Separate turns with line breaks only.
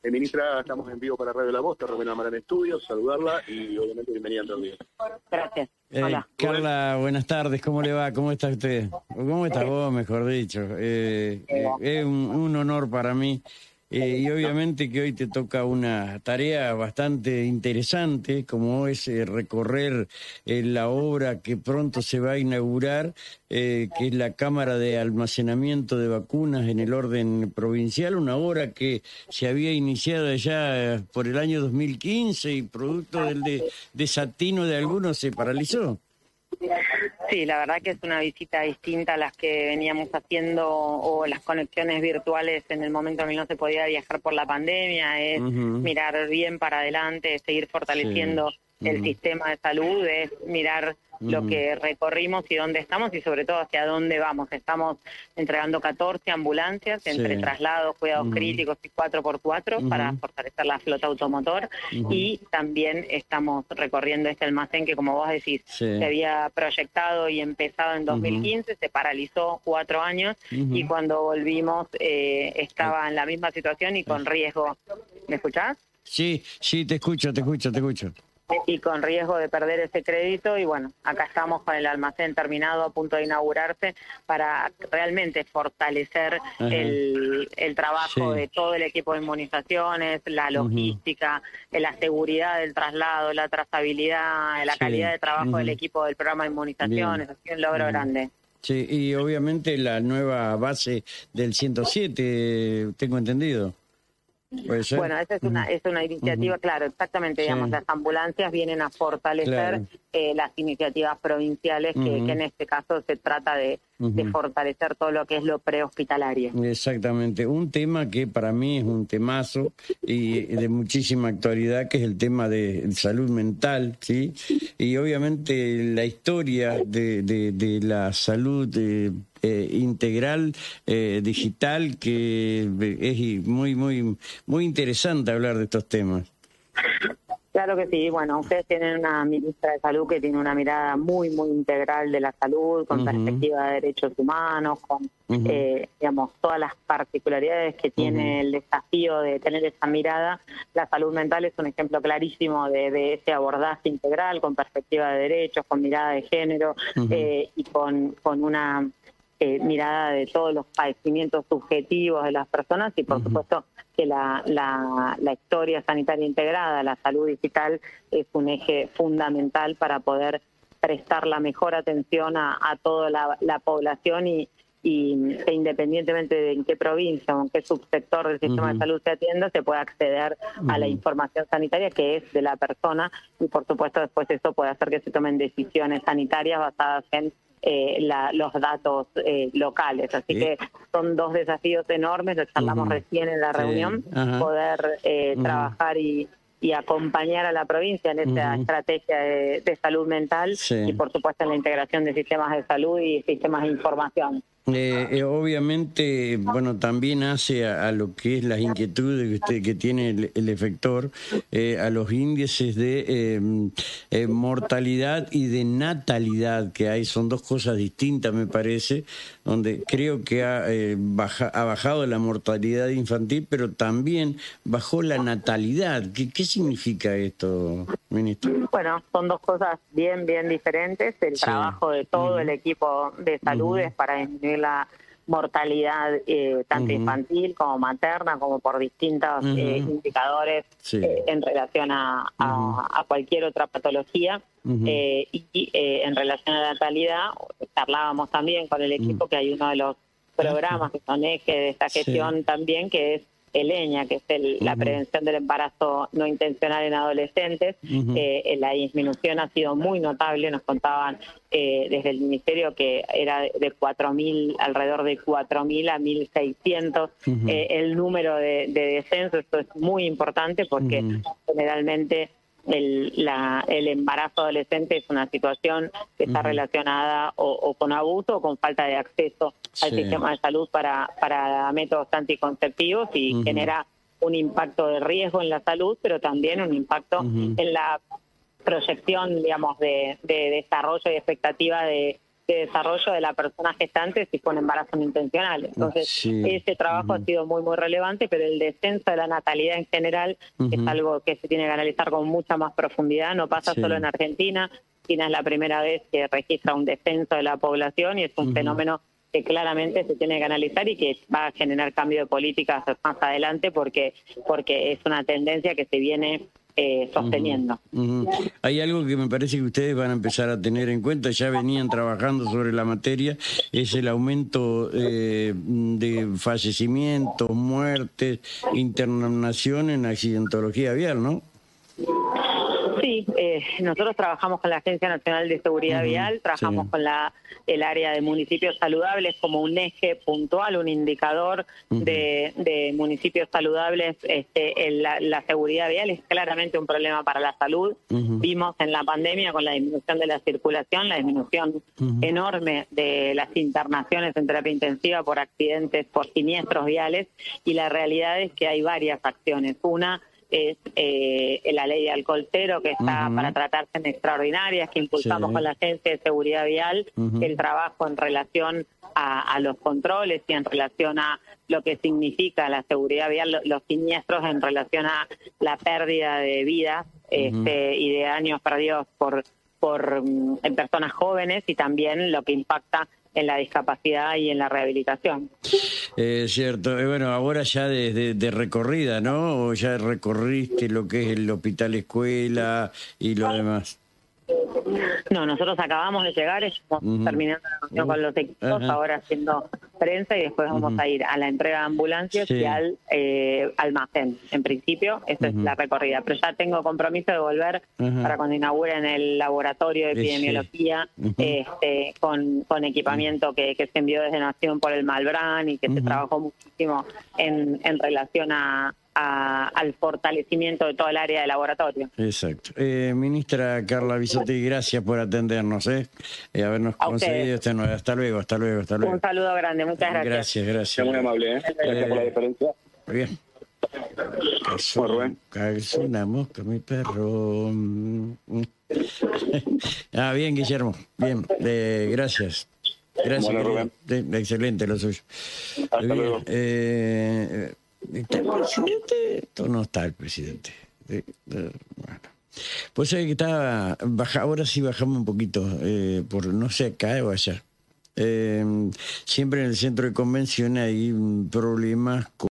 Eh, ministra, estamos en vivo para Radio La Voz, Romina Marán Estudios, saludarla y obviamente bienvenida también.
Gracias.
Eh,
Hola.
Carla, buenas tardes, ¿cómo le va? ¿Cómo está usted? ¿Cómo está vos, mejor dicho? Eh, eh, es un, un honor para mí. Eh, y obviamente que hoy te toca una tarea bastante interesante, como es eh, recorrer eh, la obra que pronto se va a inaugurar, eh, que es la Cámara de Almacenamiento de Vacunas en el orden provincial, una obra que se había iniciado ya eh, por el año 2015 y producto del de- desatino de algunos se paralizó.
Sí, la verdad que es una visita distinta a las que veníamos haciendo o las conexiones virtuales en el momento en que no se podía viajar por la pandemia, es mirar bien para adelante, seguir fortaleciendo el sistema de salud, es mirar lo que recorrimos y dónde estamos y sobre todo hacia dónde vamos. Estamos entregando 14 ambulancias entre traslados, cuidados críticos y 4x4 para fortalecer la flota automotor y también estamos recorriendo este almacén que como vos decís
Sí.
se había proyectado y empezado en 2015, se paralizó cuatro años y cuando volvimos eh, estaba en la misma situación y con riesgo, ¿me escuchás?
Sí, sí, te escucho, te escucho, te escucho.
Y con riesgo de perder ese crédito y bueno, acá estamos con el almacén terminado a punto de inaugurarse para realmente fortalecer el, el trabajo
Sí.
de todo el equipo de inmunizaciones, la logística, eh, la seguridad del traslado, la trazabilidad, la
Sí.
calidad de trabajo del equipo del programa de inmunizaciones, ha sido un logro grande.
Sí, y obviamente la nueva base del 107, eh, tengo entendido.
Bueno, esa es una, es una iniciativa,
Ujú.
claro, exactamente,
Sí.
digamos, las ambulancias vienen a fortalecer
Claro.
eh, las iniciativas provinciales, que, en este caso se trata de, fortalecer todo lo que es lo prehospitalario.
Exactamente, un tema que para mí es un temazo y de muchísima actualidad, que es el tema de salud mental, ¿sí? Y obviamente la historia de, de, de la salud eh, integral eh, digital, que es muy, muy, muy interesante hablar de estos temas.
Claro que sí, bueno, ustedes tienen una ministra de salud que tiene una mirada muy, muy integral de la salud, con perspectiva de derechos humanos, con, eh, digamos, todas las particularidades que tiene el desafío de tener esa mirada. La salud mental es un ejemplo clarísimo de, de ese abordaje integral, con perspectiva de derechos, con mirada de género eh, y con, con una eh, mirada de todos los padecimientos subjetivos de las personas y, por supuesto, que la, la, la historia sanitaria integrada, la salud digital, es un eje fundamental para poder prestar la mejor atención a, a toda la, la población y, y que independientemente de en qué provincia o en qué subsector del sistema de salud se atienda, se pueda acceder a la información sanitaria que es de la persona y por supuesto después eso puede hacer que se tomen decisiones sanitarias basadas en eh, la- los datos eh, locales. Así
Sí.
que son dos desafíos enormes, lo charlamos
Ujú.
recién en la
Sí.
reunión,
Ajá.
poder eh, trabajar y, y acompañar a la provincia en esta estrategia de, de salud mental
Sí.
y por supuesto en la integración de sistemas de salud y sistemas de información.
Eh, eh, obviamente, bueno, también hace a, a lo que es las inquietudes que, usted, que tiene el, el efector, eh, a los índices de eh, eh, mortalidad y de natalidad que hay, son dos cosas distintas, me parece, donde creo que ha, eh, baja- ha bajado la mortalidad infantil, pero también bajó la natalidad. ¿Qué, qué significa esto, ministro?
Bueno, son dos cosas bien, bien diferentes. El
Sí.
trabajo de todo el equipo de salud es para disminuir la mortalidad eh, tanto infantil como materna, como por distintos eh, indicadores
Sí.
eh, en relación a, cualquier otra patología. Y en relación a la natalidad, charlábamos también con el equipo que hay uno de los programas que son eje de esta
Sí.
gestión también, que es ELEña, que es el- la prevención del embarazo no intencional en adolescentes. Eh, eh, la disminución ha sido muy notable, nos contaban eh, desde el Ministerio que era de 4.000, alrededor de 4.000 a 1.600
Ujú.
eh, el número de, de descenso. Esto es muy importante porque generalmente el, la- el embarazo adolescente es una situación que está relacionada o, o con abuso o con falta de acceso al
Sí.
sistema de salud para, para métodos anticonceptivos y genera un impacto de riesgo en la salud, pero también un impacto en la proyección, digamos, de, de desarrollo y expectativa de, de desarrollo de la persona gestante si fue un embarazo no intencional. Entonces, ese trabajo ha sido muy, muy relevante, pero el descenso de la natalidad en general es algo que se tiene que analizar con mucha más profundidad. No pasa solo en Argentina. China es la primera vez que registra un descenso de la población y es un fenómeno que claramente se tiene que analizar y que va a generar cambio de políticas más adelante porque porque es una tendencia que se viene eh, sosteniendo.
Hay algo que me parece que ustedes van a empezar a tener en cuenta, ya venían trabajando sobre la materia, es el aumento eh, de fallecimientos, muertes, internación en accidentología vial, ¿no?
Sí, eh, nosotros trabajamos con la Agencia Nacional de Seguridad Vial, trabajamos con la el área de municipios saludables como un eje puntual, un indicador de, municipios saludables. Este, la, seguridad vial es claramente un problema para la salud. Vimos en la pandemia con la disminución de la circulación, la disminución enorme de las internaciones en terapia intensiva por accidentes, por siniestros viales, y la realidad es que hay varias acciones. Una es eh, la ley de alcohol cero que está para tratarse en extraordinarias, que impulsamos con la Agencia de Seguridad Vial, el trabajo en relación a, los controles y en relación a lo que significa la seguridad vial, los siniestros en relación a la pérdida de vidas este, y de años perdidos por por mm, en personas jóvenes y también lo que impacta en la discapacidad y en la rehabilitación.
Es cierto. Eh, bueno, ahora ya de, de, recorrida, ¿no? ¿O ya recorriste lo que es el hospital escuela y lo demás?
No, nosotros acabamos de llegar, estamos terminando la reunión con los equipos, ahora haciendo prensa y después vamos a ir a la entrega de ambulancias y al eh, almacén. En principio, esa es la recorrida. Pero ya tengo compromiso de volver para cuando inauguren el laboratorio de epidemiología este, con, con equipamiento que, que, se envió desde Nación por el Malbrán y que se trabajó muchísimo en, en relación a al fortalecimiento de todo el área de laboratorio.
Exacto. Eh, ministra Carla Bisotti, gracias por atendernos, eh, eh habernos conseguido este nuevo. Hasta luego, hasta luego, hasta luego.
Un saludo grande, muchas gracias.
Gracias, gracias.
Muy amable, ¿eh? Gracias por la diferencia.
Bien. Cazó, una mosca, mi perro. ah, bien, Guillermo. Bien, eh, gracias. Gracias.
Bueno, Rubén.
excelente lo suyo.
Hasta luego.
Eh, ¿Está el presidente? no está el presidente. bueno. Pues que está baja, ahora sí bajamos un poquito, eh, por no sé, acá o allá. Eh, siempre en el centro de convención hay problemas con